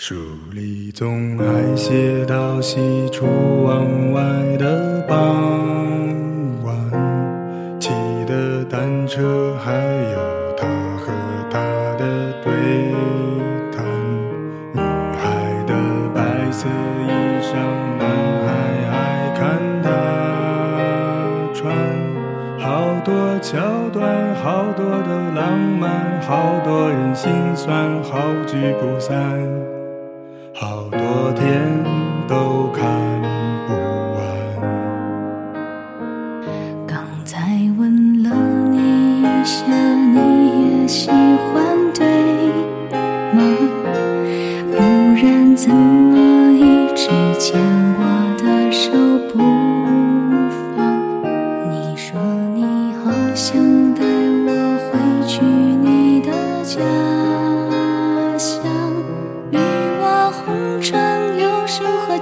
书里总爱写到西出望外的傍晚，骑的单车，还有他和她。的对谈。女孩的白色衣裳，男孩爱看她。穿。好多桥段，好多的浪漫，好多人心酸，好聚不散。好多天都看不完。刚才问了你一下，你也喜欢对吗？不然怎么一直牵我的手不放？你说你好想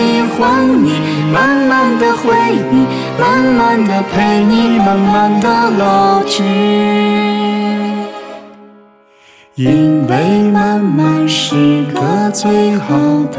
喜欢你，慢慢的回忆，慢慢的陪你，慢慢的老去。因为慢慢是个最好的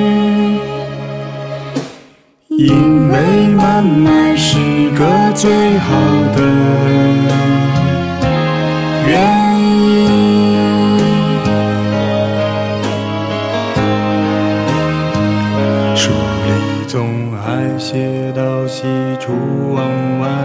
因为慢慢是个最好的原因书里总爱写到喜出望外。